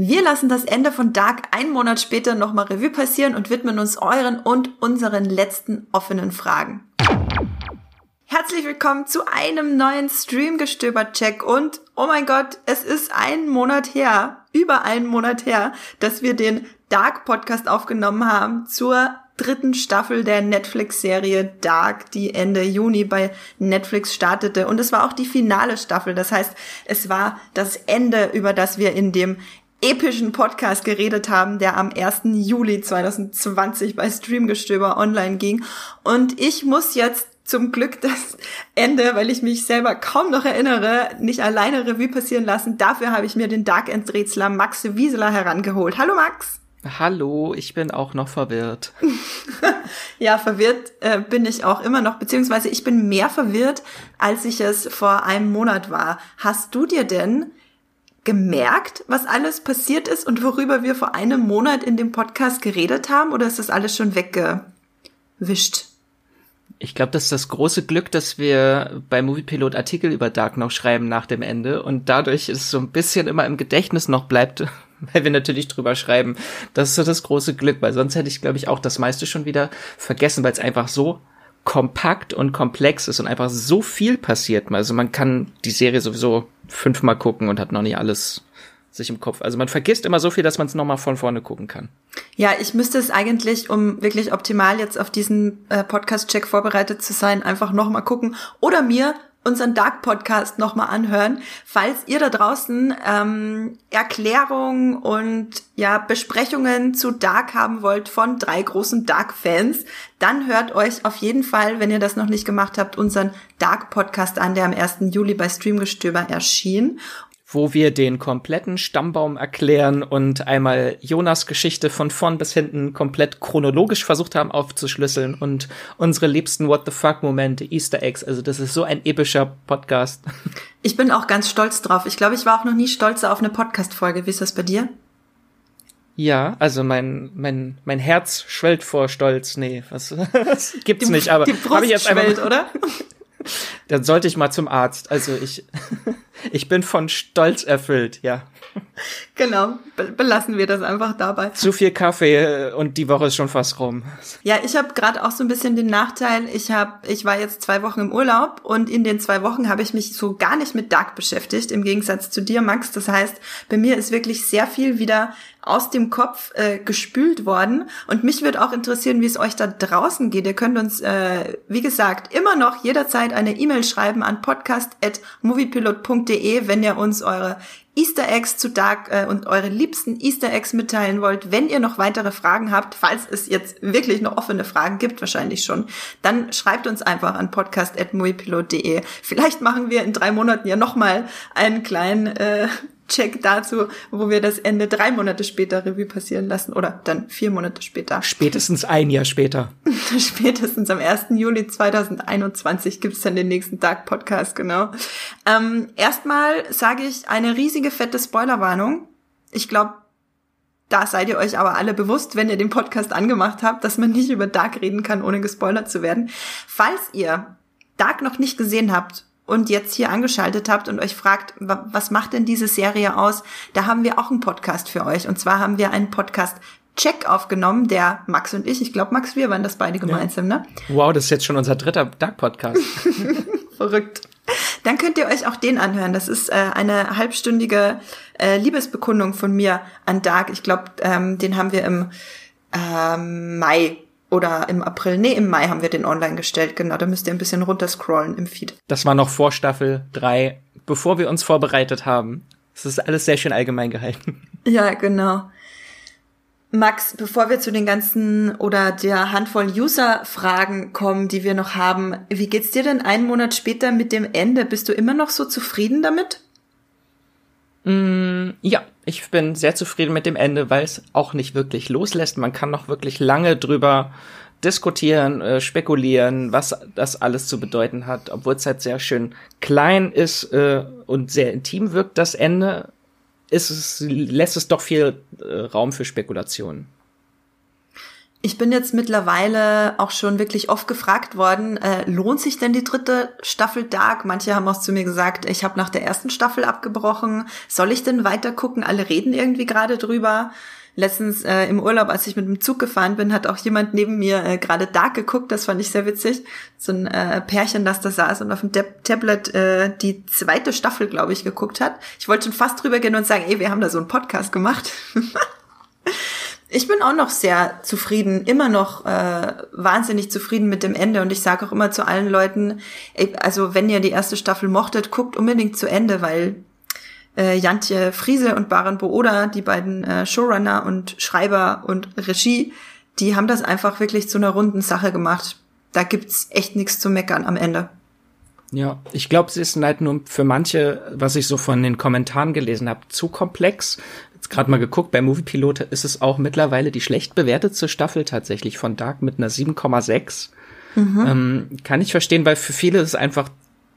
Wir lassen das Ende von Dark einen Monat später nochmal Revue passieren und widmen uns euren und unseren letzten offenen Fragen. Herzlich willkommen zu einem neuen Streamgestöber-Check und oh mein Gott, es ist ein Monat her, über einen Monat her, dass wir den Dark Podcast aufgenommen haben zur dritten Staffel der Netflix-Serie Dark, die Ende Juni bei Netflix startete. Und es war auch die finale Staffel. Das heißt, es war das Ende, über das wir in dem epischen Podcast geredet haben, der am 1. Juli 2020 bei Streamgestöber online ging. Und ich muss jetzt zum Glück das Ende, weil ich mich selber kaum noch erinnere, nicht alleine Revue passieren lassen. Dafür habe ich mir den Dark End Rätsler Max Wieseler herangeholt. Hallo Max! Hallo, ich bin auch noch verwirrt. ja, verwirrt äh, bin ich auch immer noch, beziehungsweise ich bin mehr verwirrt, als ich es vor einem Monat war. Hast du dir denn gemerkt, was alles passiert ist und worüber wir vor einem Monat in dem Podcast geredet haben, oder ist das alles schon weggewischt? Ich glaube, das ist das große Glück, dass wir bei Moviepilot Artikel über Dark noch schreiben nach dem Ende und dadurch ist es so ein bisschen immer im Gedächtnis noch bleibt, weil wir natürlich drüber schreiben. Das ist so das große Glück, weil sonst hätte ich, glaube ich, auch das meiste schon wieder vergessen, weil es einfach so kompakt und komplex ist und einfach so viel passiert. Also man kann die Serie sowieso fünfmal gucken und hat noch nicht alles sich im Kopf. Also man vergisst immer so viel, dass man es nochmal von vorne gucken kann. Ja, ich müsste es eigentlich, um wirklich optimal jetzt auf diesen äh, Podcast-Check vorbereitet zu sein, einfach nochmal gucken oder mir unseren Dark Podcast nochmal anhören, falls ihr da draußen ähm, Erklärungen und ja Besprechungen zu Dark haben wollt von drei großen Dark-Fans, dann hört euch auf jeden Fall, wenn ihr das noch nicht gemacht habt, unseren Dark Podcast an, der am 1. Juli bei Streamgestöber erschien wo wir den kompletten Stammbaum erklären und einmal Jonas Geschichte von vorn bis hinten komplett chronologisch versucht haben aufzuschlüsseln und unsere liebsten What the fuck Momente, Easter Eggs. Also das ist so ein epischer Podcast. Ich bin auch ganz stolz drauf. Ich glaube, ich war auch noch nie stolzer auf eine Podcast-Folge. Wie ist das bei dir? Ja, also mein mein mein Herz schwellt vor Stolz. Nee, was, was gibt's die, nicht, aber Brust ich jetzt schwellt, oder? Dann sollte ich mal zum Arzt. Also ich Ich bin von Stolz erfüllt, ja. Genau, belassen wir das einfach dabei. Zu viel Kaffee äh, und die Woche ist schon fast rum. Ja, ich habe gerade auch so ein bisschen den Nachteil, ich habe ich war jetzt zwei Wochen im Urlaub und in den zwei Wochen habe ich mich so gar nicht mit Dark beschäftigt, im Gegensatz zu dir, Max. Das heißt, bei mir ist wirklich sehr viel wieder aus dem Kopf äh, gespült worden. Und mich würde auch interessieren, wie es euch da draußen geht. Ihr könnt uns, äh, wie gesagt, immer noch jederzeit eine E-Mail schreiben an podcast.moviepilot.de, wenn ihr uns eure Easter Eggs zu Dark äh, und eure liebsten Easter Eggs mitteilen wollt. Wenn ihr noch weitere Fragen habt, falls es jetzt wirklich noch offene Fragen gibt, wahrscheinlich schon, dann schreibt uns einfach an podcast.moviepilot.de. Vielleicht machen wir in drei Monaten ja nochmal einen kleinen äh, Check dazu, wo wir das Ende drei Monate später Revue passieren lassen oder dann vier Monate später. Spätestens ein Jahr später. Spätestens am 1. Juli 2021 gibt's dann den nächsten Dark Podcast, genau. Ähm, erstmal sage ich eine riesige fette Spoilerwarnung. Ich glaube, da seid ihr euch aber alle bewusst, wenn ihr den Podcast angemacht habt, dass man nicht über Dark reden kann, ohne gespoilert zu werden. Falls ihr Dark noch nicht gesehen habt und jetzt hier angeschaltet habt und euch fragt, was macht denn diese Serie aus, da haben wir auch einen Podcast für euch. Und zwar haben wir einen Podcast Check aufgenommen, der Max und ich, ich glaube Max, wir waren das beide gemeinsam, ja. ne? Wow, das ist jetzt schon unser dritter Dark-Podcast. Verrückt. Dann könnt ihr euch auch den anhören. Das ist äh, eine halbstündige äh, Liebesbekundung von mir an Dark. Ich glaube, ähm, den haben wir im ähm, Mai oder im April, nee, im Mai haben wir den online gestellt, genau. Da müsst ihr ein bisschen runterscrollen im Feed. Das war noch vor Staffel 3, bevor wir uns vorbereitet haben. Das ist alles sehr schön allgemein gehalten. Ja, genau. Max, bevor wir zu den ganzen oder der Handvoll User-Fragen kommen, die wir noch haben, wie geht's dir denn einen Monat später mit dem Ende? Bist du immer noch so zufrieden damit? Mm, ja, ich bin sehr zufrieden mit dem Ende, weil es auch nicht wirklich loslässt. Man kann noch wirklich lange drüber diskutieren, äh, spekulieren, was das alles zu bedeuten hat, obwohl es halt sehr schön klein ist äh, und sehr intim wirkt, das Ende, ist es, lässt es doch viel äh, Raum für Spekulationen. Ich bin jetzt mittlerweile auch schon wirklich oft gefragt worden, äh, lohnt sich denn die dritte Staffel Dark? Manche haben auch zu mir gesagt, ich habe nach der ersten Staffel abgebrochen. Soll ich denn weiter gucken? Alle reden irgendwie gerade drüber. Letztens äh, im Urlaub, als ich mit dem Zug gefahren bin, hat auch jemand neben mir äh, gerade Dark geguckt. Das fand ich sehr witzig. So ein äh, Pärchen, das da saß und auf dem Tab Tablet äh, die zweite Staffel, glaube ich, geguckt hat. Ich wollte schon fast drüber gehen und sagen, ey, wir haben da so einen Podcast gemacht. Ich bin auch noch sehr zufrieden, immer noch äh, wahnsinnig zufrieden mit dem Ende. Und ich sage auch immer zu allen Leuten, also wenn ihr die erste Staffel mochtet, guckt unbedingt zu Ende, weil äh, Jantje Friese und Baran Booda, die beiden äh, Showrunner und Schreiber und Regie, die haben das einfach wirklich zu einer runden Sache gemacht. Da gibt's echt nichts zu meckern am Ende. Ja, ich glaube, sie ist halt nur für manche, was ich so von den Kommentaren gelesen habe, zu komplex jetzt gerade mal geguckt, bei Movie Pilot ist es auch mittlerweile die schlecht bewertetste Staffel tatsächlich von Dark mit einer 7,6. Mhm. Ähm, kann ich verstehen, weil für viele es einfach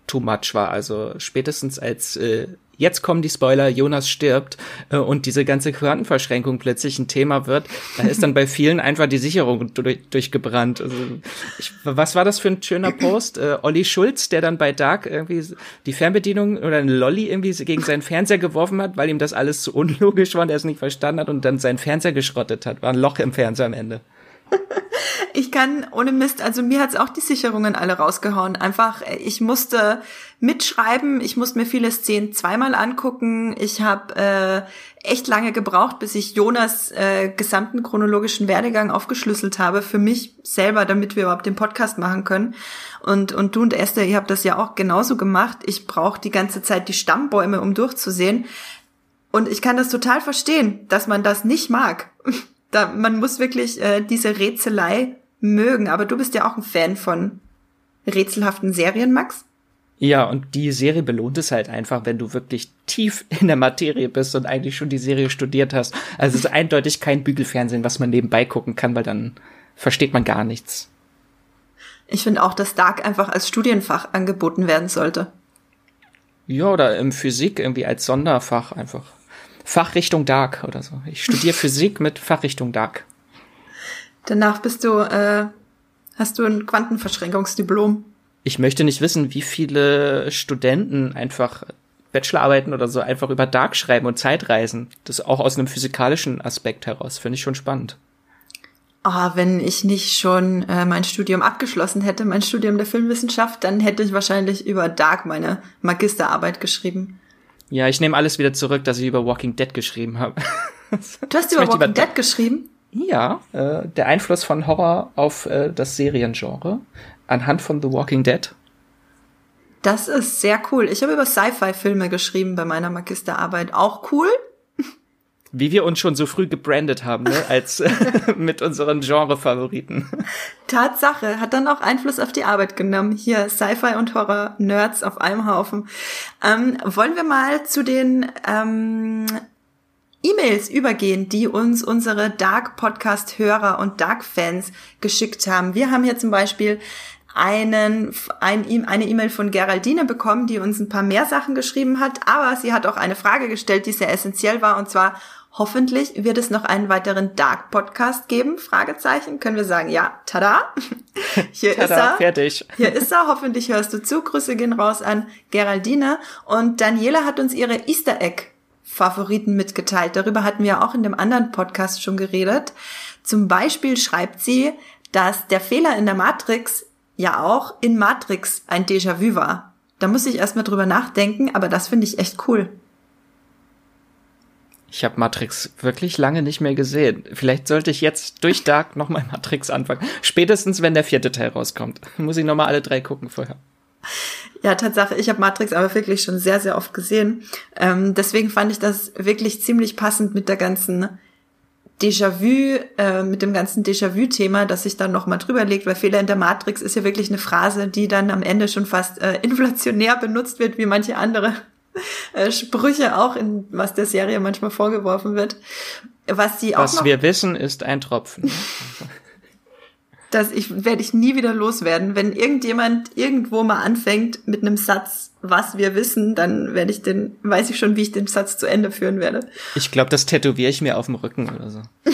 too much war. Also spätestens als äh, jetzt kommen die Spoiler, Jonas stirbt äh, und diese ganze Quantenverschränkung plötzlich ein Thema wird, da ist dann bei vielen einfach die Sicherung durch, durchgebrannt. Also, ich, was war das für ein schöner Post? Äh, Olli Schulz, der dann bei Dark irgendwie die Fernbedienung oder ein Lolly irgendwie gegen seinen Fernseher geworfen hat, weil ihm das alles zu unlogisch war und er es nicht verstanden hat und dann seinen Fernseher geschrottet hat. War ein Loch im Fernseher am Ende. Ich kann ohne Mist, also mir hat's auch die Sicherungen alle rausgehauen. Einfach, ich musste mitschreiben, ich musste mir viele Szenen zweimal angucken. Ich habe äh, echt lange gebraucht, bis ich Jonas äh, gesamten chronologischen Werdegang aufgeschlüsselt habe für mich selber, damit wir überhaupt den Podcast machen können. Und und du und Esther, ihr habt das ja auch genauso gemacht. Ich brauche die ganze Zeit die Stammbäume, um durchzusehen. Und ich kann das total verstehen, dass man das nicht mag. Da, man muss wirklich äh, diese Rätselei mögen. Aber du bist ja auch ein Fan von rätselhaften Serien, Max? Ja, und die Serie belohnt es halt einfach, wenn du wirklich tief in der Materie bist und eigentlich schon die Serie studiert hast. Also es ist eindeutig kein Bügelfernsehen, was man nebenbei gucken kann, weil dann versteht man gar nichts. Ich finde auch, dass Dark einfach als Studienfach angeboten werden sollte. Ja, oder im Physik irgendwie als Sonderfach einfach. Fachrichtung Dark oder so. Ich studiere Physik mit Fachrichtung Dark. Danach bist du, äh, hast du ein Quantenverschränkungsdiplom. Ich möchte nicht wissen, wie viele Studenten einfach Bachelorarbeiten oder so einfach über Dark schreiben und Zeitreisen. Das auch aus einem physikalischen Aspekt heraus. Finde ich schon spannend. Ah, oh, wenn ich nicht schon äh, mein Studium abgeschlossen hätte, mein Studium der Filmwissenschaft, dann hätte ich wahrscheinlich über Dark meine Magisterarbeit geschrieben. Ja, ich nehme alles wieder zurück, dass ich über Walking Dead geschrieben habe. Du hast über Walking Dead geschrieben? Ja, äh, der Einfluss von Horror auf äh, das Seriengenre anhand von The Walking Dead. Das ist sehr cool. Ich habe über Sci-Fi-Filme geschrieben bei meiner Magisterarbeit. Auch cool. Wie wir uns schon so früh gebrandet haben, ne? als mit unseren Genre-Favoriten. Tatsache, hat dann auch Einfluss auf die Arbeit genommen. Hier Sci-Fi und Horror-Nerds auf einem Haufen. Ähm, wollen wir mal zu den ähm, E-Mails übergehen, die uns unsere Dark Podcast Hörer und Dark Fans geschickt haben. Wir haben hier zum Beispiel einen, ein, eine E-Mail von Geraldine bekommen, die uns ein paar mehr Sachen geschrieben hat, aber sie hat auch eine Frage gestellt, die sehr essentiell war, und zwar, hoffentlich wird es noch einen weiteren Dark Podcast geben? Fragezeichen. Können wir sagen, ja, tada. Hier tada, ist er. Fertig. Hier ist er. Hoffentlich hörst du zu. Grüße gehen raus an Geraldine. Und Daniela hat uns ihre Easter Egg Favoriten mitgeteilt. Darüber hatten wir auch in dem anderen Podcast schon geredet. Zum Beispiel schreibt sie, dass der Fehler in der Matrix ja auch in Matrix ein Déjà-vu war. Da muss ich erstmal drüber nachdenken, aber das finde ich echt cool. Ich habe Matrix wirklich lange nicht mehr gesehen. Vielleicht sollte ich jetzt durch Dark nochmal Matrix anfangen. Spätestens, wenn der vierte Teil rauskommt. Muss ich nochmal alle drei gucken vorher. Ja, Tatsache, ich habe Matrix aber wirklich schon sehr, sehr oft gesehen. Ähm, deswegen fand ich das wirklich ziemlich passend mit der ganzen Déjà-vu, äh, mit dem ganzen Déjà-vu-Thema, das sich dann nochmal drüber legt, weil Fehler in der Matrix ist ja wirklich eine Phrase, die dann am Ende schon fast äh, inflationär benutzt wird, wie manche andere äh, Sprüche auch, in was der Serie manchmal vorgeworfen wird. Was sie auch Was wir wissen, ist ein Tropfen. das ich werde ich nie wieder loswerden. Wenn irgendjemand irgendwo mal anfängt mit einem Satz, was wir wissen, dann werde ich den, weiß ich schon, wie ich den Satz zu Ende führen werde. Ich glaube, das tätowiere ich mir auf dem Rücken oder so.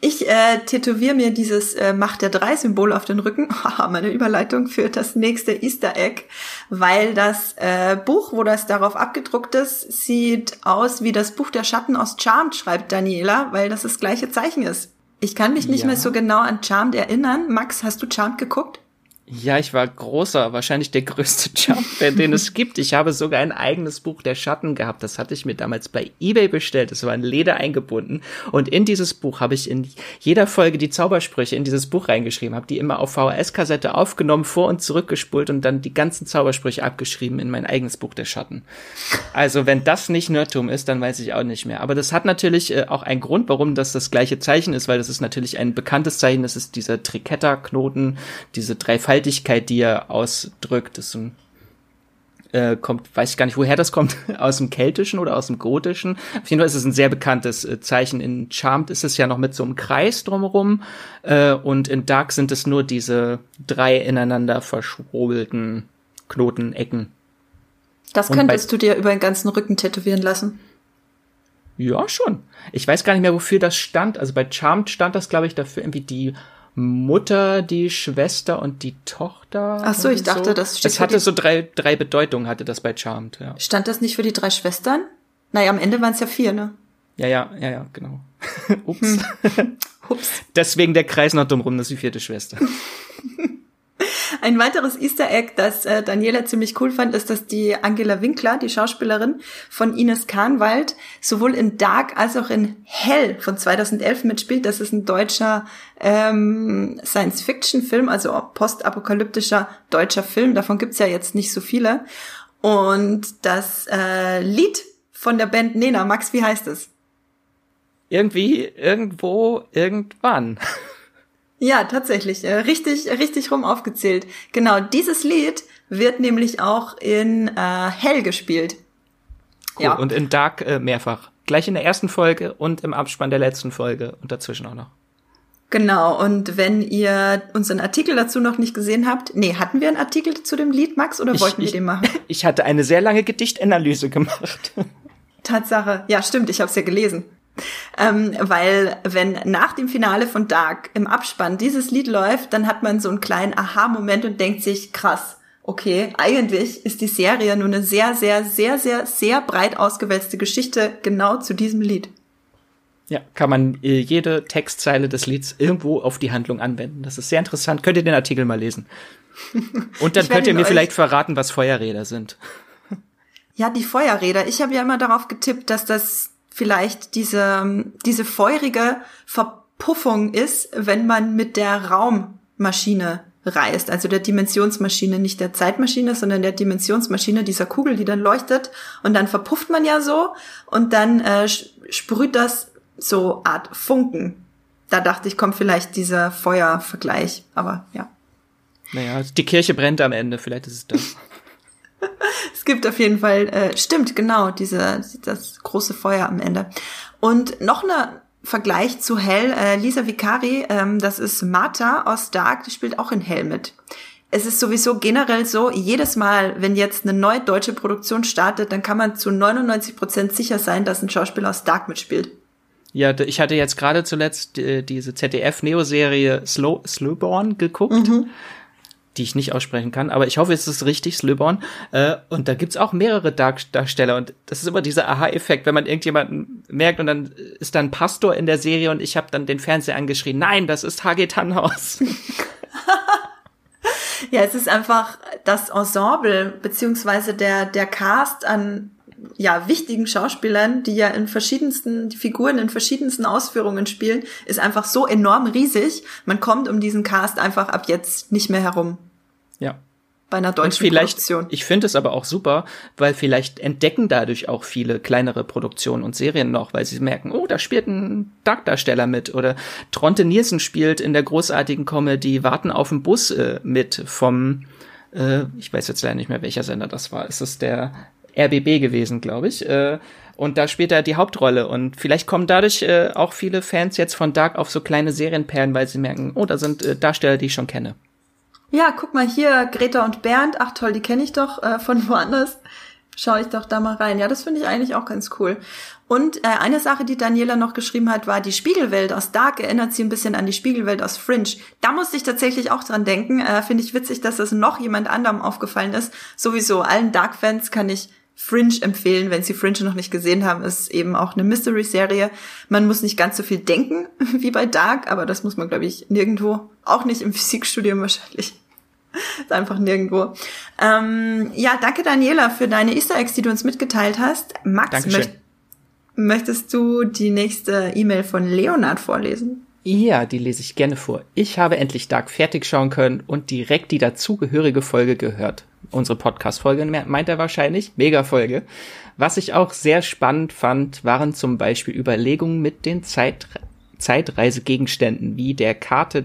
ich äh, tätowiere mir dieses äh, Macht der Drei-Symbol auf den Rücken. Haha, meine Überleitung für das nächste Easter Egg, weil das äh, Buch, wo das darauf abgedruckt ist, sieht aus wie das Buch der Schatten aus Charmed, schreibt Daniela, weil das das gleiche Zeichen ist. Ich kann mich nicht ja. mehr so genau an Charmed erinnern. Max, hast du Charmed geguckt? Ja, ich war großer, wahrscheinlich der größte Jump, den es gibt. Ich habe sogar ein eigenes Buch der Schatten gehabt. Das hatte ich mir damals bei eBay bestellt. Es war in Leder eingebunden. Und in dieses Buch habe ich in jeder Folge die Zaubersprüche in dieses Buch reingeschrieben, habe die immer auf VHS-Kassette aufgenommen, vor und zurückgespult und dann die ganzen Zaubersprüche abgeschrieben in mein eigenes Buch der Schatten. Also wenn das nicht Nerdtum ist, dann weiß ich auch nicht mehr. Aber das hat natürlich äh, auch einen Grund, warum das das gleiche Zeichen ist, weil das ist natürlich ein bekanntes Zeichen. Das ist dieser Triketta-Knoten, diese drei Fall Gewaltigkeit, die er ausdrückt, ist ein äh, kommt, weiß ich gar nicht, woher das kommt, aus dem Keltischen oder aus dem Gotischen. Auf jeden Fall ist es ein sehr bekanntes äh, Zeichen. In Charmed ist es ja noch mit so einem Kreis drumherum äh, und in Dark sind es nur diese drei ineinander verschwobelten Knotenecken. Das könntest du dir über den ganzen Rücken tätowieren lassen. Ja, schon. Ich weiß gar nicht mehr, wofür das stand. Also bei Charmed stand das, glaube ich, dafür irgendwie die Mutter, die Schwester und die Tochter. Ach so, ich dachte, so. das steht. Es hatte so drei, drei Bedeutungen, hatte das bei Charmed, ja. Stand das nicht für die drei Schwestern? Naja, am Ende waren es ja vier, ne? Ja, ja, ja, ja, genau. Ups. Ups. Deswegen der Kreis noch dumm rum, das ist die vierte Schwester. Ein weiteres Easter Egg, das äh, Daniela ziemlich cool fand, ist, dass die Angela Winkler, die Schauspielerin von Ines Kahnwald, sowohl in Dark als auch in Hell von 2011 mitspielt. Das ist ein deutscher ähm, Science-Fiction-Film, also postapokalyptischer deutscher Film. Davon gibt's ja jetzt nicht so viele. Und das äh, Lied von der Band Nena, Max, wie heißt es? Irgendwie, irgendwo, irgendwann. Ja, tatsächlich. Äh, richtig, richtig rum aufgezählt. Genau, dieses Lied wird nämlich auch in äh, Hell gespielt. Cool. Ja. Und in Dark äh, mehrfach. Gleich in der ersten Folge und im Abspann der letzten Folge und dazwischen auch noch. Genau, und wenn ihr unseren Artikel dazu noch nicht gesehen habt, nee, hatten wir einen Artikel zu dem Lied, Max, oder ich, wollten wir ich, den machen? Ich hatte eine sehr lange Gedichtanalyse gemacht. Tatsache, ja, stimmt, ich habe es ja gelesen. Ähm, weil wenn nach dem Finale von Dark im Abspann dieses Lied läuft, dann hat man so einen kleinen Aha-Moment und denkt sich, krass, okay, eigentlich ist die Serie nur eine sehr, sehr, sehr, sehr, sehr breit ausgewälzte Geschichte genau zu diesem Lied. Ja, kann man äh, jede Textzeile des Lieds irgendwo auf die Handlung anwenden. Das ist sehr interessant. Könnt ihr den Artikel mal lesen. Und dann könnt ihr mir vielleicht verraten, was Feuerräder sind. Ja, die Feuerräder. Ich habe ja immer darauf getippt, dass das vielleicht diese, diese feurige Verpuffung ist, wenn man mit der Raummaschine reist, also der Dimensionsmaschine, nicht der Zeitmaschine, sondern der Dimensionsmaschine, dieser Kugel, die dann leuchtet und dann verpufft man ja so und dann äh, sprüht das so Art Funken. Da dachte ich, kommt vielleicht dieser Feuervergleich, aber ja. Naja, die Kirche brennt am Ende, vielleicht ist es das. es gibt auf jeden Fall, äh, stimmt, genau, diese, das große Feuer am Ende. Und noch eine Vergleich zu Hell, äh, Lisa Vicari, ähm, das ist Martha aus Dark, die spielt auch in Hell mit. Es ist sowieso generell so, jedes Mal, wenn jetzt eine neue deutsche Produktion startet, dann kann man zu 99 Prozent sicher sein, dass ein Schauspieler aus Dark mitspielt. Ja, ich hatte jetzt gerade zuletzt äh, diese ZDF-Neo-Serie Slow, Slowborn geguckt. Mhm die ich nicht aussprechen kann, aber ich hoffe, es ist richtig, Slöborn. Äh, und da gibt's auch mehrere Dark Darsteller und das ist immer dieser Aha-Effekt, wenn man irgendjemanden merkt und dann ist dann Pastor in der Serie und ich habe dann den Fernseher angeschrien, nein, das ist HG Tannhaus. ja, es ist einfach das Ensemble beziehungsweise der der Cast an ja, wichtigen Schauspielern, die ja in verschiedensten, Figuren in verschiedensten Ausführungen spielen, ist einfach so enorm riesig. Man kommt um diesen Cast einfach ab jetzt nicht mehr herum. Ja. Bei einer deutschen Und vielleicht, Produktion. Ich finde es aber auch super, weil vielleicht entdecken dadurch auch viele kleinere Produktionen und Serien noch, weil sie merken, oh, da spielt ein Darkdarsteller mit oder Tronte Nielsen spielt in der großartigen Comedy Warten auf den Bus äh, mit vom äh, ich weiß jetzt leider nicht mehr, welcher Sender das war. Ist es der RBB gewesen, glaube ich. Äh, und da spielt er die Hauptrolle. Und vielleicht kommen dadurch äh, auch viele Fans jetzt von Dark auf so kleine Serienperlen, weil sie merken, oh, da sind äh, Darsteller, die ich schon kenne. Ja, guck mal hier, Greta und Bernd. Ach toll, die kenne ich doch äh, von woanders. schaue ich doch da mal rein. Ja, das finde ich eigentlich auch ganz cool. Und äh, eine Sache, die Daniela noch geschrieben hat, war die Spiegelwelt aus Dark erinnert sie ein bisschen an die Spiegelwelt aus Fringe. Da musste ich tatsächlich auch dran denken. Äh, finde ich witzig, dass das noch jemand anderem aufgefallen ist. Sowieso allen Dark-Fans kann ich Fringe empfehlen, wenn Sie Fringe noch nicht gesehen haben. Ist eben auch eine Mystery-Serie. Man muss nicht ganz so viel denken wie bei Dark, aber das muss man, glaube ich, nirgendwo. Auch nicht im Physikstudium wahrscheinlich. ist einfach nirgendwo. Ähm, ja, danke Daniela für deine Easter Eggs, die du uns mitgeteilt hast. Max, möcht möchtest du die nächste E-Mail von Leonard vorlesen? Ja, die lese ich gerne vor. Ich habe endlich Dark fertig schauen können und direkt die dazugehörige Folge gehört unsere Podcast-Folge meint er wahrscheinlich. Mega Folge. Was ich auch sehr spannend fand, waren zum Beispiel Überlegungen mit den Zeit Zeitreisegegenständen, wie der Karte,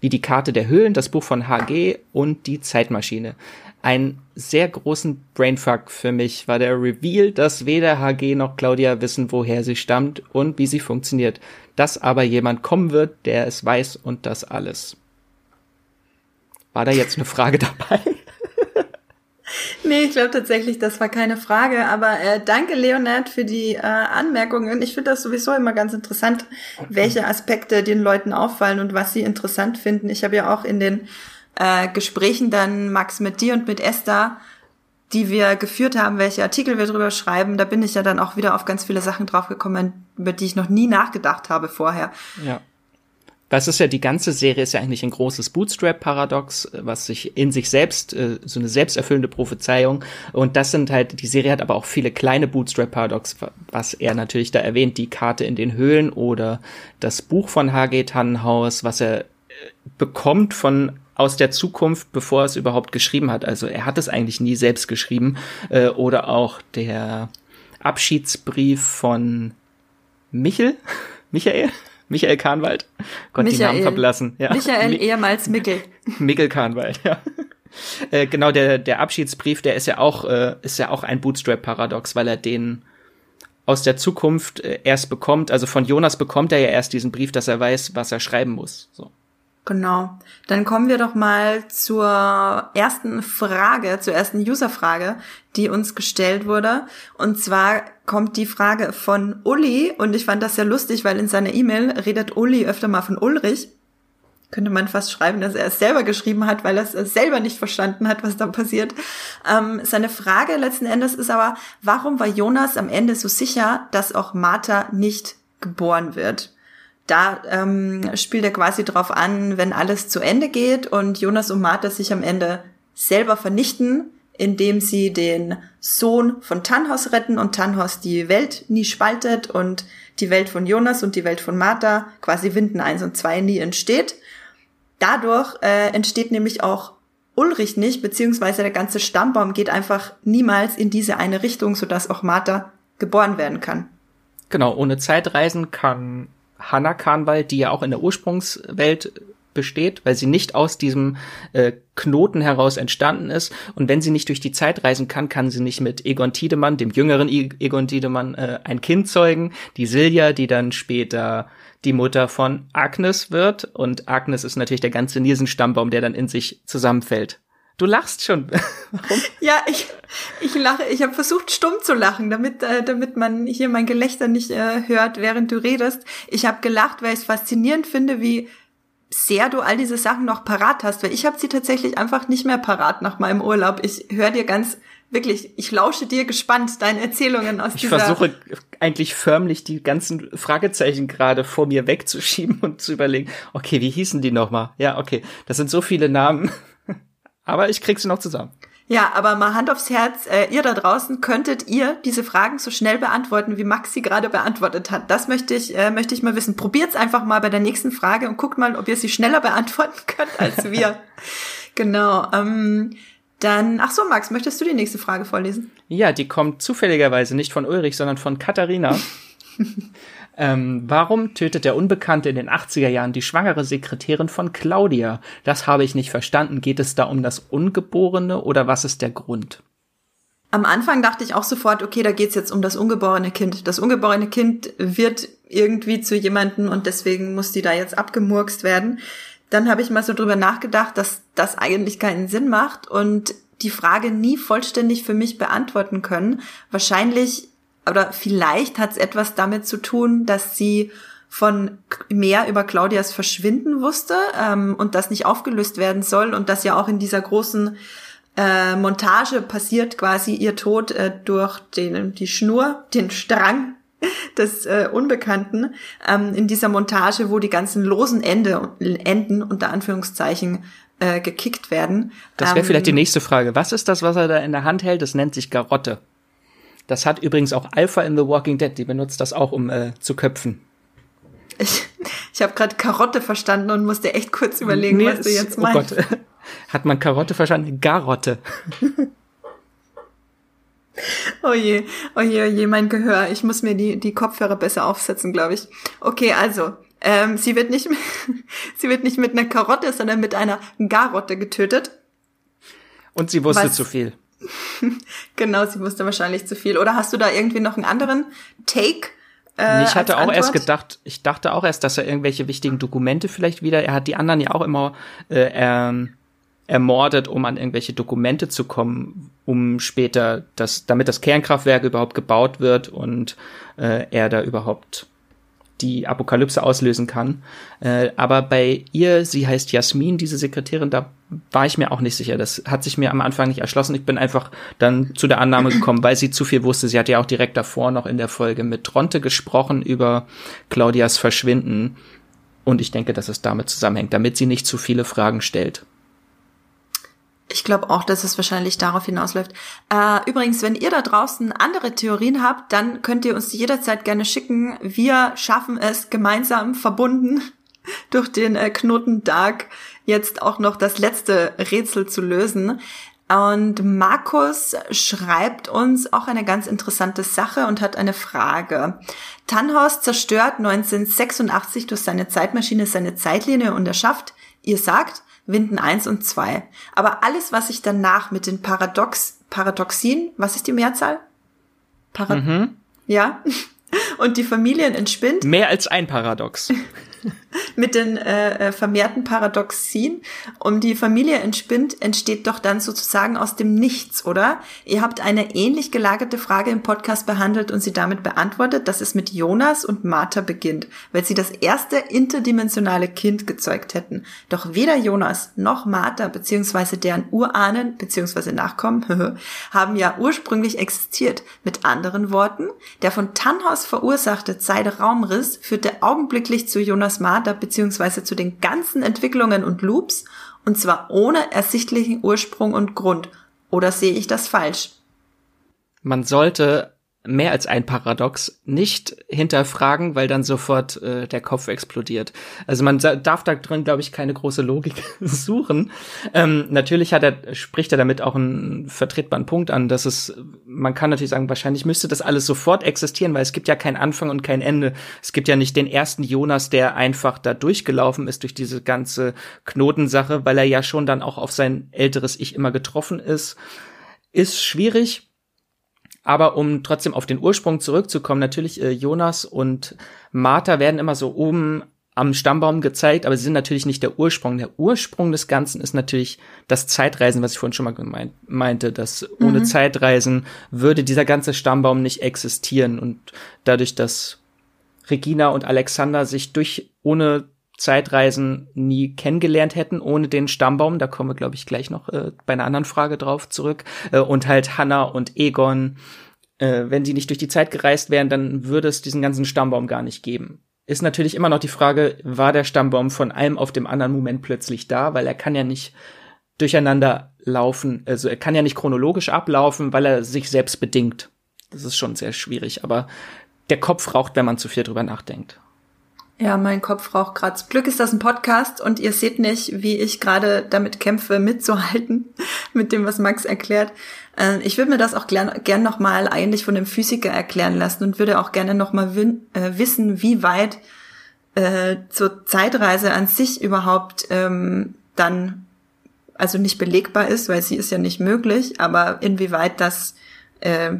wie die Karte der Höhlen, das Buch von HG und die Zeitmaschine. Ein sehr großen Brainfuck für mich war der Reveal, dass weder HG noch Claudia wissen, woher sie stammt und wie sie funktioniert. Dass aber jemand kommen wird, der es weiß und das alles. War da jetzt eine Frage dabei? Nee, ich glaube tatsächlich, das war keine Frage. Aber äh, danke, Leonard, für die äh, Anmerkungen. Ich finde das sowieso immer ganz interessant, welche Aspekte den Leuten auffallen und was sie interessant finden. Ich habe ja auch in den äh, Gesprächen dann, Max, mit dir und mit Esther, die wir geführt haben, welche Artikel wir drüber schreiben, da bin ich ja dann auch wieder auf ganz viele Sachen draufgekommen, über die ich noch nie nachgedacht habe vorher. Ja. Das ist ja die ganze Serie ist ja eigentlich ein großes Bootstrap-Paradox, was sich in sich selbst, äh, so eine selbsterfüllende Prophezeiung. Und das sind halt, die Serie hat aber auch viele kleine Bootstrap-Paradox, was er natürlich da erwähnt, die Karte in den Höhlen oder das Buch von H.G. Tannenhaus, was er äh, bekommt von aus der Zukunft, bevor er es überhaupt geschrieben hat. Also er hat es eigentlich nie selbst geschrieben. Äh, oder auch der Abschiedsbrief von Michel, Michael, Michael Kahnwald. Gott, Michael. die Namen verblassen. Ja. Michael Mi ehemals Mickel. Mickel Kahnwald, ja. Äh, genau, der, der Abschiedsbrief, der ist ja auch, äh, ist ja auch ein Bootstrap-Paradox, weil er den aus der Zukunft äh, erst bekommt. Also von Jonas bekommt er ja erst diesen Brief, dass er weiß, was er schreiben muss. So. Genau. Dann kommen wir doch mal zur ersten Frage, zur ersten User-Frage, die uns gestellt wurde. Und zwar kommt die Frage von Uli und ich fand das sehr lustig, weil in seiner E-Mail redet Uli öfter mal von Ulrich. Könnte man fast schreiben, dass er es selber geschrieben hat, weil er es selber nicht verstanden hat, was da passiert. Ähm, seine Frage letzten Endes ist aber, warum war Jonas am Ende so sicher, dass auch Martha nicht geboren wird? Da ähm, spielt er quasi drauf an, wenn alles zu Ende geht und Jonas und Martha sich am Ende selber vernichten, indem sie den Sohn von Tannhaus retten und Tannhaus die Welt nie spaltet und die Welt von Jonas und die Welt von Martha, quasi Winden 1 und 2 nie entsteht. Dadurch äh, entsteht nämlich auch Ulrich nicht, beziehungsweise der ganze Stammbaum geht einfach niemals in diese eine Richtung, sodass auch Martha geboren werden kann. Genau, ohne Zeitreisen kann Hannah Kahnwald, die ja auch in der Ursprungswelt besteht, weil sie nicht aus diesem äh, Knoten heraus entstanden ist. Und wenn sie nicht durch die Zeit reisen kann, kann sie nicht mit Egon Tiedemann, dem jüngeren Egon Tiedemann, äh, ein Kind zeugen. Die Silja, die dann später die Mutter von Agnes wird. Und Agnes ist natürlich der ganze Nielsen-Stammbaum, der dann in sich zusammenfällt. Du lachst schon. Warum? Ja, ich, ich lache. Ich habe versucht, stumm zu lachen, damit, äh, damit man hier mein Gelächter nicht äh, hört, während du redest. Ich habe gelacht, weil ich es faszinierend finde, wie sehr du all diese Sachen noch parat hast, weil ich habe sie tatsächlich einfach nicht mehr parat nach meinem Urlaub. Ich höre dir ganz wirklich, ich lausche dir gespannt deine Erzählungen aus ich dieser. Ich versuche eigentlich förmlich die ganzen Fragezeichen gerade vor mir wegzuschieben und zu überlegen, okay, wie hießen die nochmal? Ja, okay, das sind so viele Namen. Aber ich krieg sie noch zusammen. Ja, aber mal Hand aufs Herz, äh, ihr da draußen, könntet ihr diese Fragen so schnell beantworten, wie Max sie gerade beantwortet hat? Das möchte ich, äh, möchte ich mal wissen. Probiert's einfach mal bei der nächsten Frage und guckt mal, ob ihr sie schneller beantworten könnt als wir. genau. Ähm, dann, ach so, Max, möchtest du die nächste Frage vorlesen? Ja, die kommt zufälligerweise nicht von Ulrich, sondern von Katharina. Ähm, warum tötet der Unbekannte in den 80er Jahren die schwangere Sekretärin von Claudia? Das habe ich nicht verstanden. Geht es da um das Ungeborene oder was ist der Grund? Am Anfang dachte ich auch sofort, okay, da geht's jetzt um das ungeborene Kind. Das ungeborene Kind wird irgendwie zu jemanden und deswegen muss die da jetzt abgemurkst werden. Dann habe ich mal so drüber nachgedacht, dass das eigentlich keinen Sinn macht und die Frage nie vollständig für mich beantworten können. Wahrscheinlich oder vielleicht hat es etwas damit zu tun, dass sie von mehr über Claudias Verschwinden wusste ähm, und das nicht aufgelöst werden soll und das ja auch in dieser großen äh, Montage passiert quasi ihr Tod äh, durch den, die Schnur, den Strang des äh, Unbekannten ähm, in dieser Montage, wo die ganzen losen Ende, Enden unter Anführungszeichen äh, gekickt werden. Das wäre ähm, vielleicht die nächste Frage. Was ist das, was er da in der Hand hält? Das nennt sich Garotte. Das hat übrigens auch Alpha in The Walking Dead. Die benutzt das auch, um äh, zu köpfen. Ich, ich habe gerade Karotte verstanden und musste echt kurz überlegen, nee, was du jetzt meinst. Oh Gott. Hat man Karotte verstanden? Garotte. Oh je, oh je, oh je, mein Gehör. Ich muss mir die, die Kopfhörer besser aufsetzen, glaube ich. Okay, also, ähm, sie wird nicht, sie wird nicht mit einer Karotte, sondern mit einer Garotte getötet. Und sie wusste Was, zu viel. genau, sie wusste wahrscheinlich zu viel. Oder hast du da irgendwie noch einen anderen Take? Äh, ich hatte auch Antwort? erst gedacht, ich dachte auch erst, dass er irgendwelche wichtigen Dokumente vielleicht wieder, er hat die anderen ja auch immer äh, ähm, ermordet, um an irgendwelche Dokumente zu kommen, um später das, damit das Kernkraftwerk überhaupt gebaut wird und äh, er da überhaupt die Apokalypse auslösen kann. Äh, aber bei ihr, sie heißt Jasmin, diese Sekretärin, da war ich mir auch nicht sicher. Das hat sich mir am Anfang nicht erschlossen. Ich bin einfach dann zu der Annahme gekommen, weil sie zu viel wusste. Sie hat ja auch direkt davor noch in der Folge mit Tronte gesprochen über Claudias Verschwinden. Und ich denke, dass es damit zusammenhängt, damit sie nicht zu viele Fragen stellt. Ich glaube auch, dass es wahrscheinlich darauf hinausläuft. Äh, übrigens, wenn ihr da draußen andere Theorien habt, dann könnt ihr uns die jederzeit gerne schicken. Wir schaffen es gemeinsam verbunden durch den äh, Knoten Dark jetzt auch noch das letzte Rätsel zu lösen. Und Markus schreibt uns auch eine ganz interessante Sache und hat eine Frage. Tannhaus zerstört 1986 durch seine Zeitmaschine seine Zeitlinie und er schafft, ihr sagt, Winden 1 und 2. Aber alles, was sich danach mit den Paradox, Paradoxien, was ist die Mehrzahl? Para mhm. Ja. Und die Familien entspinnt. Mehr als ein Paradox. mit den äh, äh, vermehrten Paradoxien um die Familie entspinnt, entsteht doch dann sozusagen aus dem Nichts, oder? Ihr habt eine ähnlich gelagerte Frage im Podcast behandelt und sie damit beantwortet, dass es mit Jonas und Martha beginnt, weil sie das erste interdimensionale Kind gezeugt hätten. Doch weder Jonas noch Martha bzw. deren Urahnen bzw. Nachkommen haben ja ursprünglich existiert. Mit anderen Worten, der von Tannhaus verursachte Zeitraumriss führte augenblicklich zu Jonas Martha beziehungsweise zu den ganzen Entwicklungen und Loops und zwar ohne ersichtlichen Ursprung und Grund. Oder sehe ich das falsch? Man sollte mehr als ein Paradox nicht hinterfragen, weil dann sofort äh, der Kopf explodiert. Also man darf da drin, glaube ich, keine große Logik suchen. Ähm, natürlich hat er, spricht er damit auch einen vertretbaren Punkt an, dass es, man kann natürlich sagen, wahrscheinlich müsste das alles sofort existieren, weil es gibt ja keinen Anfang und kein Ende. Es gibt ja nicht den ersten Jonas, der einfach da durchgelaufen ist durch diese ganze Knotensache, weil er ja schon dann auch auf sein älteres Ich immer getroffen ist. Ist schwierig aber um trotzdem auf den Ursprung zurückzukommen, natürlich äh, Jonas und Martha werden immer so oben am Stammbaum gezeigt, aber sie sind natürlich nicht der Ursprung. Der Ursprung des Ganzen ist natürlich das Zeitreisen, was ich vorhin schon mal gemeint, meinte, dass mhm. ohne Zeitreisen würde dieser ganze Stammbaum nicht existieren und dadurch, dass Regina und Alexander sich durch ohne Zeitreisen nie kennengelernt hätten ohne den Stammbaum. Da kommen wir, glaube ich, gleich noch äh, bei einer anderen Frage drauf zurück. Äh, und halt Hannah und Egon, äh, wenn sie nicht durch die Zeit gereist wären, dann würde es diesen ganzen Stammbaum gar nicht geben. Ist natürlich immer noch die Frage, war der Stammbaum von einem auf dem anderen Moment plötzlich da, weil er kann ja nicht durcheinander laufen, also er kann ja nicht chronologisch ablaufen, weil er sich selbst bedingt. Das ist schon sehr schwierig, aber der Kopf raucht, wenn man zu viel drüber nachdenkt. Ja, mein Kopf raucht gerade. Zum Glück ist das ein Podcast und ihr seht nicht, wie ich gerade damit kämpfe, mitzuhalten mit dem, was Max erklärt. Äh, ich würde mir das auch gern, gern nochmal eigentlich von dem Physiker erklären lassen und würde auch gerne nochmal äh, wissen, wie weit äh, zur Zeitreise an sich überhaupt ähm, dann, also nicht belegbar ist, weil sie ist ja nicht möglich, aber inwieweit das äh,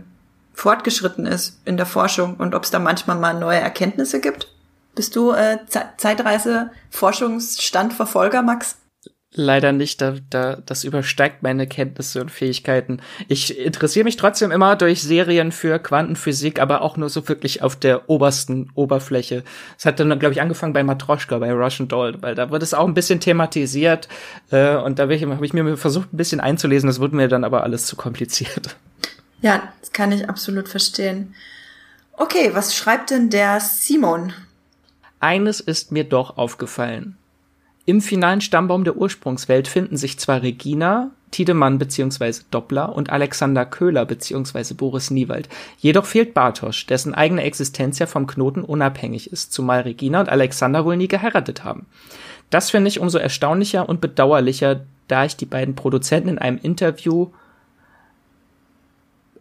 fortgeschritten ist in der Forschung und ob es da manchmal mal neue Erkenntnisse gibt. Bist du äh, Zeitreise-Forschungsstandverfolger, Max? leider nicht. Da, da, das übersteigt meine Kenntnisse und Fähigkeiten. Ich interessiere mich trotzdem immer durch Serien für Quantenphysik, aber auch nur so wirklich auf der obersten Oberfläche. Es hat dann, glaube ich, angefangen bei Matroschka, bei Russian Doll, weil da wird es auch ein bisschen thematisiert. Äh, und da habe ich, hab ich mir versucht, ein bisschen einzulesen. Das wurde mir dann aber alles zu kompliziert. Ja, das kann ich absolut verstehen. Okay, was schreibt denn der Simon? Eines ist mir doch aufgefallen. Im finalen Stammbaum der Ursprungswelt finden sich zwar Regina, Tiedemann bzw. Doppler und Alexander Köhler bzw. Boris Niewald. Jedoch fehlt Bartosch, dessen eigene Existenz ja vom Knoten unabhängig ist, zumal Regina und Alexander wohl nie geheiratet haben. Das finde ich umso erstaunlicher und bedauerlicher, da ich die beiden Produzenten in einem Interview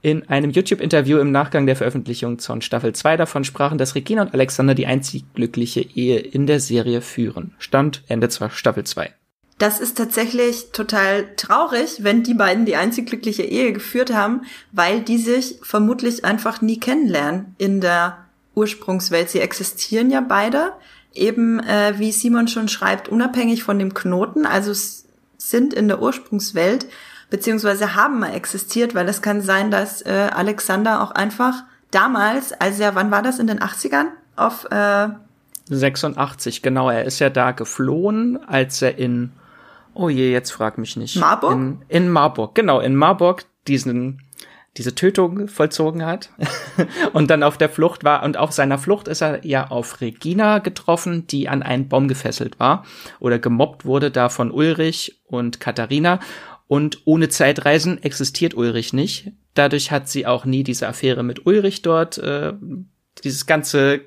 in einem YouTube-Interview im Nachgang der Veröffentlichung von Staffel 2 davon sprachen, dass Regina und Alexander die einzig glückliche Ehe in der Serie führen. Stand Ende Staffel 2. Das ist tatsächlich total traurig, wenn die beiden die einzig glückliche Ehe geführt haben, weil die sich vermutlich einfach nie kennenlernen in der Ursprungswelt. Sie existieren ja beide, eben äh, wie Simon schon schreibt, unabhängig von dem Knoten, also sind in der Ursprungswelt beziehungsweise haben mal existiert, weil es kann sein, dass äh, Alexander auch einfach damals, also er, wann war das, in den 80ern? Auf äh 86, genau, er ist ja da geflohen, als er in, oh je, jetzt frag mich nicht. Marburg? In, in Marburg, genau, in Marburg diesen diese Tötung vollzogen hat und dann auf der Flucht war. Und auf seiner Flucht ist er ja auf Regina getroffen, die an einen Baum gefesselt war oder gemobbt wurde da von Ulrich und Katharina. Und ohne Zeitreisen existiert Ulrich nicht. Dadurch hat sie auch nie diese Affäre mit Ulrich dort. Äh, dieses ganze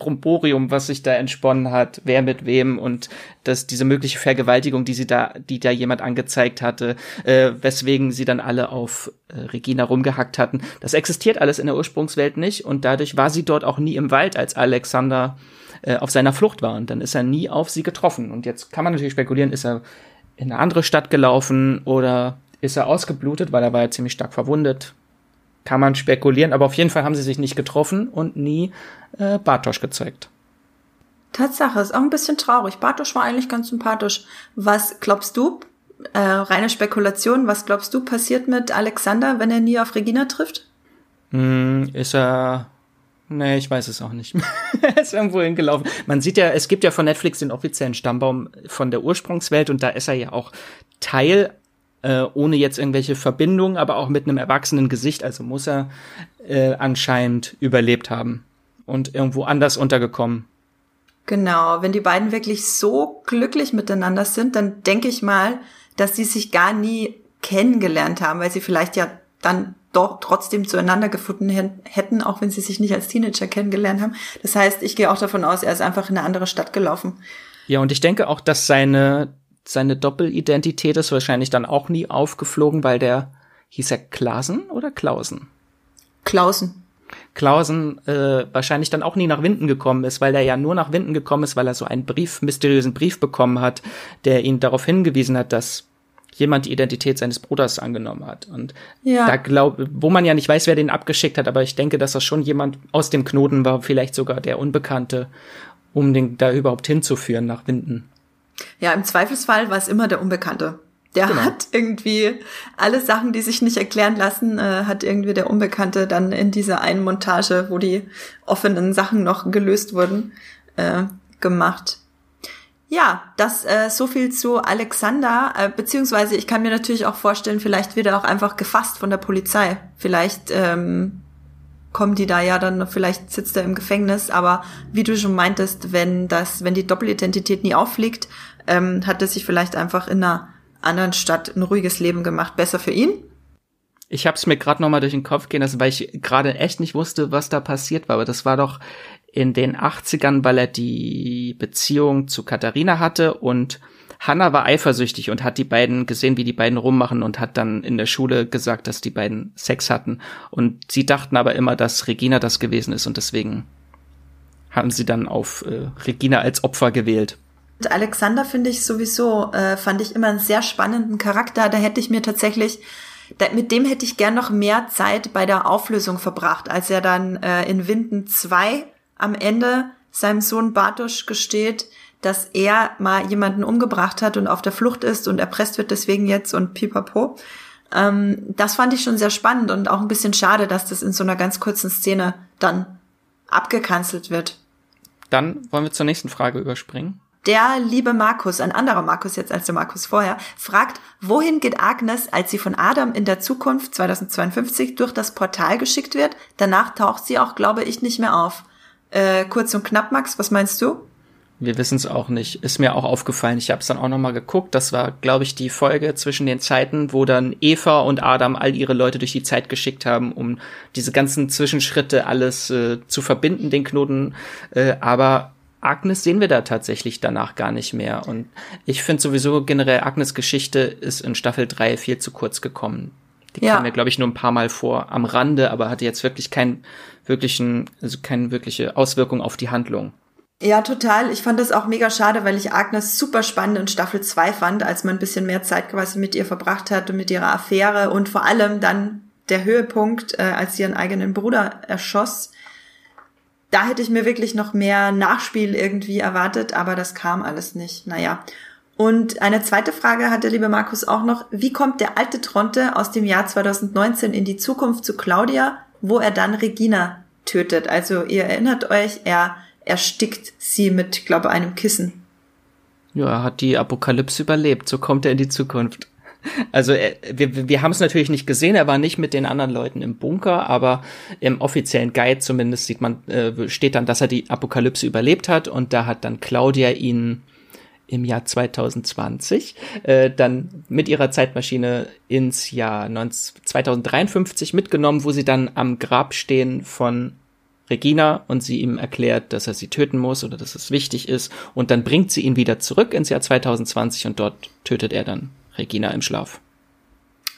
Bromborium, was sich da entsponnen hat, wer mit wem und dass diese mögliche Vergewaltigung, die sie da, die da jemand angezeigt hatte, äh, weswegen sie dann alle auf äh, Regina rumgehackt hatten. Das existiert alles in der Ursprungswelt nicht und dadurch war sie dort auch nie im Wald, als Alexander äh, auf seiner Flucht war und dann ist er nie auf sie getroffen. Und jetzt kann man natürlich spekulieren, ist er in eine andere Stadt gelaufen oder ist er ausgeblutet, weil er war ja ziemlich stark verwundet. Kann man spekulieren, aber auf jeden Fall haben sie sich nicht getroffen und nie äh, Bartosch gezeigt. Tatsache, ist auch ein bisschen traurig. Bartosch war eigentlich ganz sympathisch. Was glaubst du? Äh, reine Spekulation, was glaubst du passiert mit Alexander, wenn er nie auf Regina trifft? Hm, ist er Nee, ich weiß es auch nicht. er ist irgendwo hingelaufen. Man sieht ja, es gibt ja von Netflix den offiziellen Stammbaum von der Ursprungswelt und da ist er ja auch Teil, äh, ohne jetzt irgendwelche Verbindungen, aber auch mit einem erwachsenen Gesicht. Also muss er äh, anscheinend überlebt haben und irgendwo anders untergekommen. Genau, wenn die beiden wirklich so glücklich miteinander sind, dann denke ich mal, dass sie sich gar nie kennengelernt haben, weil sie vielleicht ja dann doch trotzdem zueinander gefunden hätten, auch wenn sie sich nicht als Teenager kennengelernt haben. Das heißt, ich gehe auch davon aus, er ist einfach in eine andere Stadt gelaufen. Ja, und ich denke auch, dass seine, seine Doppelidentität ist wahrscheinlich dann auch nie aufgeflogen, weil der, hieß er Klausen oder Klausen? Klausen. Klausen äh, wahrscheinlich dann auch nie nach Winden gekommen ist, weil er ja nur nach Winden gekommen ist, weil er so einen Brief, mysteriösen Brief bekommen hat, der ihn darauf hingewiesen hat, dass jemand die Identität seines Bruders angenommen hat. Und ja. da glaube, wo man ja nicht weiß, wer den abgeschickt hat, aber ich denke, dass das schon jemand aus dem Knoten war, vielleicht sogar der Unbekannte, um den da überhaupt hinzuführen nach Winden. Ja, im Zweifelsfall war es immer der Unbekannte. Der genau. hat irgendwie alle Sachen, die sich nicht erklären lassen, äh, hat irgendwie der Unbekannte dann in dieser einen Montage, wo die offenen Sachen noch gelöst wurden, äh, gemacht. Ja, das äh, so viel zu Alexander, äh, beziehungsweise ich kann mir natürlich auch vorstellen, vielleicht wird er auch einfach gefasst von der Polizei. Vielleicht ähm, kommen die da ja dann, vielleicht sitzt er im Gefängnis, aber wie du schon meintest, wenn das, wenn die Doppelidentität nie auffliegt, ähm, hat er sich vielleicht einfach in einer anderen Stadt ein ruhiges Leben gemacht. Besser für ihn. Ich habe es mir gerade noch mal durch den Kopf gehen lassen, weil ich gerade echt nicht wusste, was da passiert war. Aber das war doch in den 80ern, weil er die Beziehung zu Katharina hatte und Hannah war eifersüchtig und hat die beiden gesehen, wie die beiden rummachen und hat dann in der Schule gesagt, dass die beiden Sex hatten. Und sie dachten aber immer, dass Regina das gewesen ist und deswegen haben sie dann auf äh, Regina als Opfer gewählt. Alexander finde ich sowieso, äh, fand ich immer einen sehr spannenden Charakter. Da hätte ich mir tatsächlich, da, mit dem hätte ich gern noch mehr Zeit bei der Auflösung verbracht, als er dann äh, in Winden 2 am Ende seinem Sohn Bartosch gesteht, dass er mal jemanden umgebracht hat und auf der Flucht ist und erpresst wird deswegen jetzt und pipapo. Ähm, das fand ich schon sehr spannend und auch ein bisschen schade, dass das in so einer ganz kurzen Szene dann abgekanzelt wird. Dann wollen wir zur nächsten Frage überspringen. Der liebe Markus, ein anderer Markus jetzt als der Markus vorher, fragt, wohin geht Agnes, als sie von Adam in der Zukunft 2052 durch das Portal geschickt wird? Danach taucht sie auch, glaube ich, nicht mehr auf. Äh, kurz und knapp, Max, was meinst du? Wir wissen es auch nicht. Ist mir auch aufgefallen. Ich habe es dann auch nochmal geguckt. Das war, glaube ich, die Folge zwischen den Zeiten, wo dann Eva und Adam all ihre Leute durch die Zeit geschickt haben, um diese ganzen Zwischenschritte alles äh, zu verbinden, den Knoten. Äh, aber Agnes sehen wir da tatsächlich danach gar nicht mehr. Und ich finde sowieso generell, Agnes Geschichte ist in Staffel 3 viel zu kurz gekommen. Die ja. kam mir, glaube ich, nur ein paar Mal vor am Rande, aber hatte jetzt wirklich keinen wirklichen, also keine wirkliche Auswirkung auf die Handlung. Ja, total. Ich fand das auch mega schade, weil ich Agnes super spannend in Staffel 2 fand, als man ein bisschen mehr Zeit quasi mit ihr verbracht hat und mit ihrer Affäre und vor allem dann der Höhepunkt, äh, als sie ihren eigenen Bruder erschoss. Da hätte ich mir wirklich noch mehr Nachspiel irgendwie erwartet, aber das kam alles nicht. Naja. Und eine zweite Frage hatte liebe Markus auch noch. Wie kommt der alte Tronte aus dem Jahr 2019 in die Zukunft zu Claudia, wo er dann Regina tötet? Also ihr erinnert euch, er erstickt sie mit, glaube einem Kissen. Ja, er hat die Apokalypse überlebt, so kommt er in die Zukunft. Also er, wir, wir haben es natürlich nicht gesehen, er war nicht mit den anderen Leuten im Bunker, aber im offiziellen Guide zumindest sieht man, äh, steht dann, dass er die Apokalypse überlebt hat und da hat dann Claudia ihn im Jahr 2020 äh, dann mit ihrer Zeitmaschine ins Jahr 19, 2053 mitgenommen, wo sie dann am Grab stehen von Regina und sie ihm erklärt, dass er sie töten muss oder dass es wichtig ist. Und dann bringt sie ihn wieder zurück ins Jahr 2020 und dort tötet er dann Regina im Schlaf.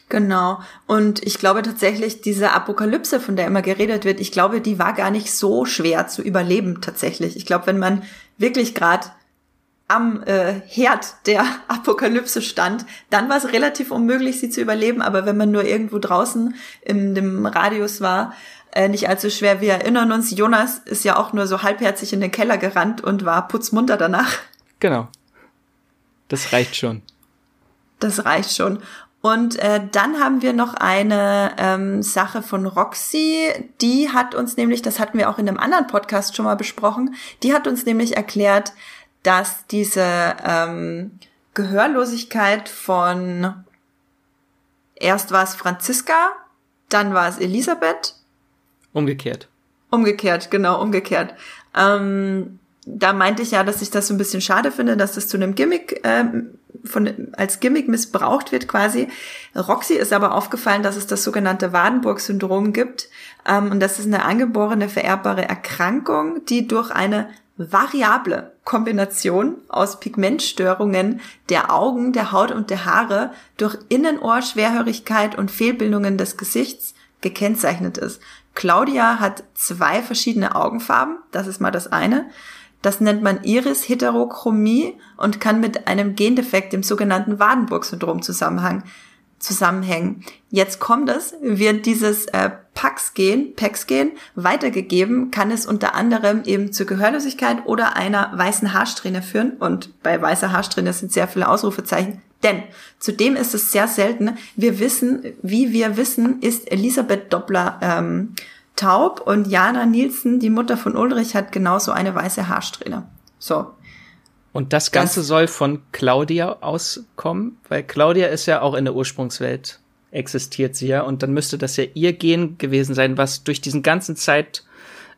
Genau. Und ich glaube tatsächlich, diese Apokalypse, von der immer geredet wird, ich glaube, die war gar nicht so schwer zu überleben tatsächlich. Ich glaube, wenn man wirklich gerade am äh, Herd der Apokalypse stand, dann war es relativ unmöglich, sie zu überleben. Aber wenn man nur irgendwo draußen in dem Radius war, äh, nicht allzu schwer. Wir erinnern uns, Jonas ist ja auch nur so halbherzig in den Keller gerannt und war putzmunter danach. Genau. Das reicht schon. Das reicht schon. Und äh, dann haben wir noch eine ähm, Sache von Roxy, die hat uns nämlich, das hatten wir auch in einem anderen Podcast schon mal besprochen, die hat uns nämlich erklärt, dass diese ähm, Gehörlosigkeit von erst war es Franziska, dann war es Elisabeth Umgekehrt. Umgekehrt, genau, umgekehrt. Ähm, da meinte ich ja, dass ich das so ein bisschen schade finde, dass das zu einem Gimmick ähm, von, als Gimmick missbraucht wird quasi. Roxy ist aber aufgefallen, dass es das sogenannte Wadenburg-Syndrom gibt. Ähm, und das ist eine angeborene vererbbare Erkrankung, die durch eine variable Kombination aus Pigmentstörungen der Augen, der Haut und der Haare durch Innenohr, Schwerhörigkeit und Fehlbildungen des Gesichts gekennzeichnet ist. Claudia hat zwei verschiedene Augenfarben, das ist mal das eine. Das nennt man Iris-Heterochromie und kann mit einem Gendefekt, dem sogenannten Wadenburg-Syndrom zusammenhängen. Jetzt kommt es, wird dieses äh, Pax-Gen, Pax-Gen weitergegeben, kann es unter anderem eben zur Gehörlosigkeit oder einer weißen Haarsträhne führen. Und bei weißer Haarsträhne sind sehr viele Ausrufezeichen denn zudem ist es sehr selten, wir wissen, wie wir wissen, ist Elisabeth Doppler ähm, taub und Jana Nielsen, die Mutter von Ulrich, hat genauso eine weiße Haarsträhne. So. Und das Ganze das, soll von Claudia auskommen, weil Claudia ist ja auch in der Ursprungswelt existiert sie ja und dann müsste das ja ihr Gen gewesen sein, was durch diesen ganzen Zeit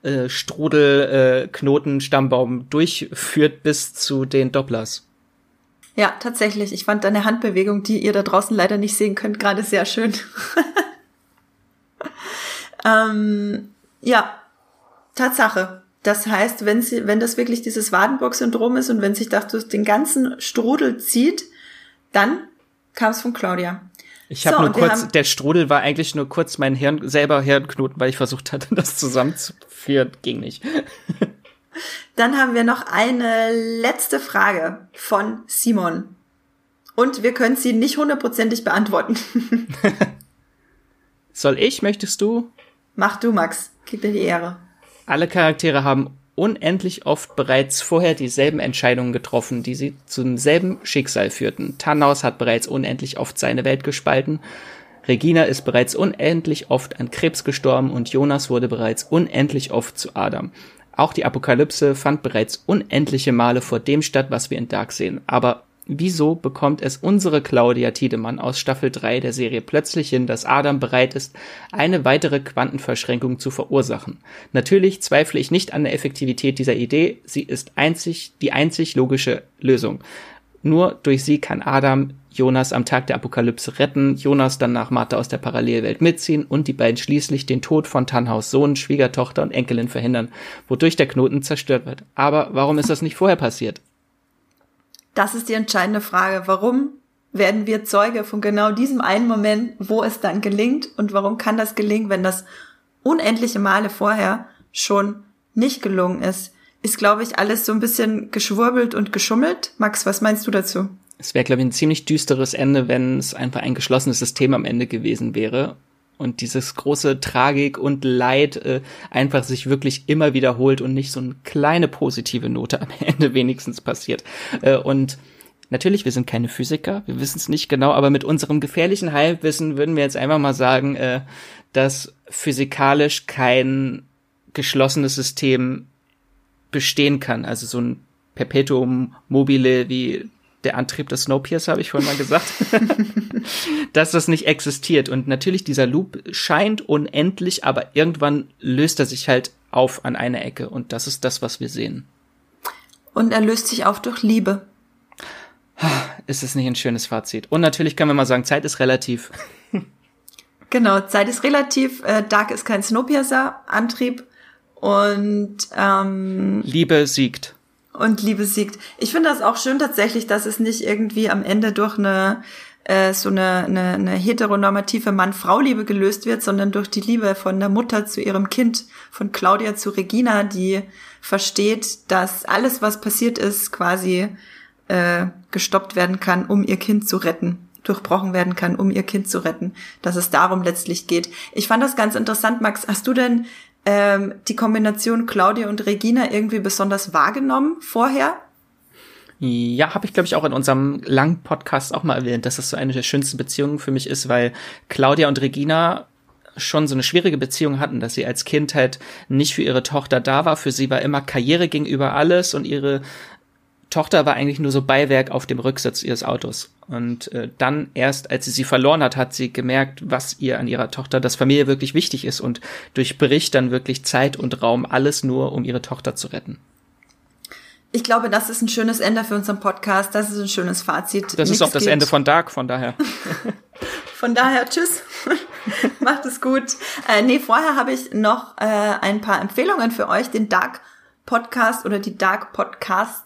äh, Strudel, äh, Knoten, Stammbaum durchführt bis zu den Dopplers. Ja, tatsächlich. Ich fand deine Handbewegung, die ihr da draußen leider nicht sehen könnt, gerade sehr schön. ähm, ja, Tatsache. Das heißt, wenn sie, wenn das wirklich dieses Wadenburg-Syndrom ist und wenn sich das durch den ganzen Strudel zieht, dann kam es von Claudia. Ich habe so, nur kurz, der Strudel war eigentlich nur kurz mein Hirn, selber Hirnknoten, weil ich versucht hatte, das zusammenzuführen. Ging nicht. Dann haben wir noch eine letzte Frage von Simon. Und wir können sie nicht hundertprozentig beantworten. Soll ich, möchtest du? Mach du, Max. Gib dir die Ehre. Alle Charaktere haben unendlich oft bereits vorher dieselben Entscheidungen getroffen, die sie zum selben Schicksal führten. Thanos hat bereits unendlich oft seine Welt gespalten. Regina ist bereits unendlich oft an Krebs gestorben und Jonas wurde bereits unendlich oft zu Adam. Auch die Apokalypse fand bereits unendliche Male vor dem statt, was wir in Dark sehen. Aber wieso bekommt es unsere Claudia Tiedemann aus Staffel 3 der Serie plötzlich hin, dass Adam bereit ist, eine weitere Quantenverschränkung zu verursachen? Natürlich zweifle ich nicht an der Effektivität dieser Idee, sie ist einzig, die einzig logische Lösung. Nur durch sie kann Adam Jonas am Tag der Apokalypse retten, Jonas dann nach Martha aus der Parallelwelt mitziehen und die beiden schließlich den Tod von Tannhaus Sohn, Schwiegertochter und Enkelin verhindern, wodurch der Knoten zerstört wird. Aber warum ist das nicht vorher passiert? Das ist die entscheidende Frage. Warum werden wir Zeuge von genau diesem einen Moment, wo es dann gelingt? Und warum kann das gelingen, wenn das unendliche Male vorher schon nicht gelungen ist? Ist, glaube ich, alles so ein bisschen geschwurbelt und geschummelt. Max, was meinst du dazu? Es wäre, glaube ich, ein ziemlich düsteres Ende, wenn es einfach ein geschlossenes System am Ende gewesen wäre und dieses große Tragik und Leid äh, einfach sich wirklich immer wiederholt und nicht so eine kleine positive Note am Ende wenigstens passiert. Äh, und natürlich, wir sind keine Physiker, wir wissen es nicht genau, aber mit unserem gefährlichen Halbwissen würden wir jetzt einfach mal sagen, äh, dass physikalisch kein geschlossenes System bestehen kann. Also so ein Perpetuum mobile wie der Antrieb des Snowpiercer, habe ich vorhin mal gesagt, dass das nicht existiert. Und natürlich, dieser Loop scheint unendlich, aber irgendwann löst er sich halt auf an einer Ecke. Und das ist das, was wir sehen. Und er löst sich auf durch Liebe. Ist es nicht ein schönes Fazit? Und natürlich können wir mal sagen, Zeit ist relativ. genau, Zeit ist relativ. Äh, Dark ist kein Snowpiercer-Antrieb. Und ähm, Liebe siegt und Liebe siegt. Ich finde das auch schön tatsächlich, dass es nicht irgendwie am Ende durch eine äh, so eine, eine, eine heteronormative Mann-Frau-Liebe gelöst wird, sondern durch die Liebe von der Mutter zu ihrem Kind, von Claudia zu Regina, die versteht, dass alles, was passiert ist, quasi äh, gestoppt werden kann, um ihr Kind zu retten durchbrochen werden kann, um ihr Kind zu retten, dass es darum letztlich geht. Ich fand das ganz interessant, Max. Hast du denn ähm, die Kombination Claudia und Regina irgendwie besonders wahrgenommen vorher? Ja, habe ich glaube ich auch in unserem langen Podcast auch mal erwähnt, dass das so eine der schönsten Beziehungen für mich ist, weil Claudia und Regina schon so eine schwierige Beziehung hatten, dass sie als Kind halt nicht für ihre Tochter da war. Für sie war immer Karriere gegenüber alles und ihre Tochter war eigentlich nur so Beiwerk auf dem Rücksitz ihres Autos. Und äh, dann erst, als sie sie verloren hat, hat sie gemerkt, was ihr an ihrer Tochter, das Familie wirklich wichtig ist und durchbricht dann wirklich Zeit und Raum alles nur, um ihre Tochter zu retten. Ich glaube, das ist ein schönes Ende für unseren Podcast. Das ist ein schönes Fazit. Das Nichts ist auch das geht. Ende von Dark, von daher. von daher, tschüss. Macht es gut. Äh, nee, vorher habe ich noch äh, ein paar Empfehlungen für euch. Den Dark Podcast oder die Dark Podcasts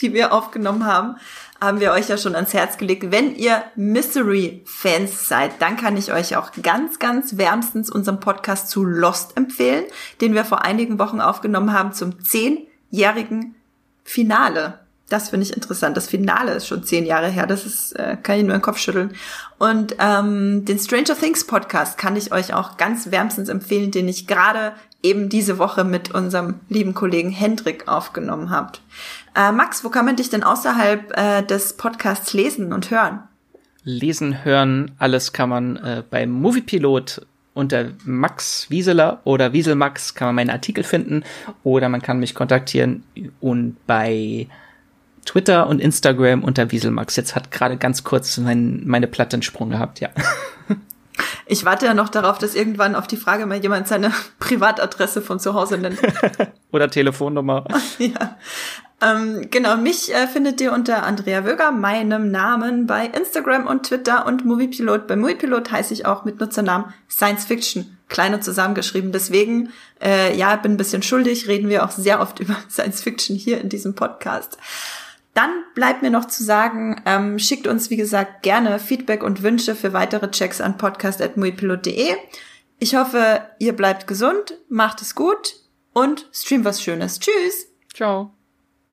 die wir aufgenommen haben, haben wir euch ja schon ans Herz gelegt. Wenn ihr Mystery-Fans seid, dann kann ich euch auch ganz, ganz wärmstens unseren Podcast zu Lost empfehlen, den wir vor einigen Wochen aufgenommen haben zum zehnjährigen Finale. Das finde ich interessant. Das Finale ist schon zehn Jahre her. Das ist, äh, kann ich nur den Kopf schütteln. Und ähm, den Stranger Things Podcast kann ich euch auch ganz wärmstens empfehlen, den ich gerade eben diese Woche mit unserem lieben Kollegen Hendrik aufgenommen habt. Äh, Max, wo kann man dich denn außerhalb äh, des Podcasts lesen und hören? Lesen, hören, alles kann man äh, beim Moviepilot unter Max Wieseler oder Wieselmax kann man meinen Artikel finden oder man kann mich kontaktieren und bei Twitter und Instagram unter Wieselmax. Jetzt hat gerade ganz kurz mein, meine Platte einen Sprung gehabt, ja. Ich warte ja noch darauf, dass irgendwann auf die Frage mal jemand seine Privatadresse von zu Hause nennt. Oder Telefonnummer. ja. Ähm, genau, mich äh, findet ihr unter Andrea Wöger, meinem Namen, bei Instagram und Twitter und Moviepilot. Bei Moviepilot heiße ich auch mit Nutzernamen Science Fiction, kleiner zusammengeschrieben. Deswegen, äh, ja, bin ein bisschen schuldig, reden wir auch sehr oft über Science Fiction hier in diesem Podcast. Dann bleibt mir noch zu sagen, ähm, schickt uns, wie gesagt, gerne Feedback und Wünsche für weitere Checks an podcast.muipilot.de. Ich hoffe, ihr bleibt gesund, macht es gut und stream was Schönes. Tschüss. Ciao.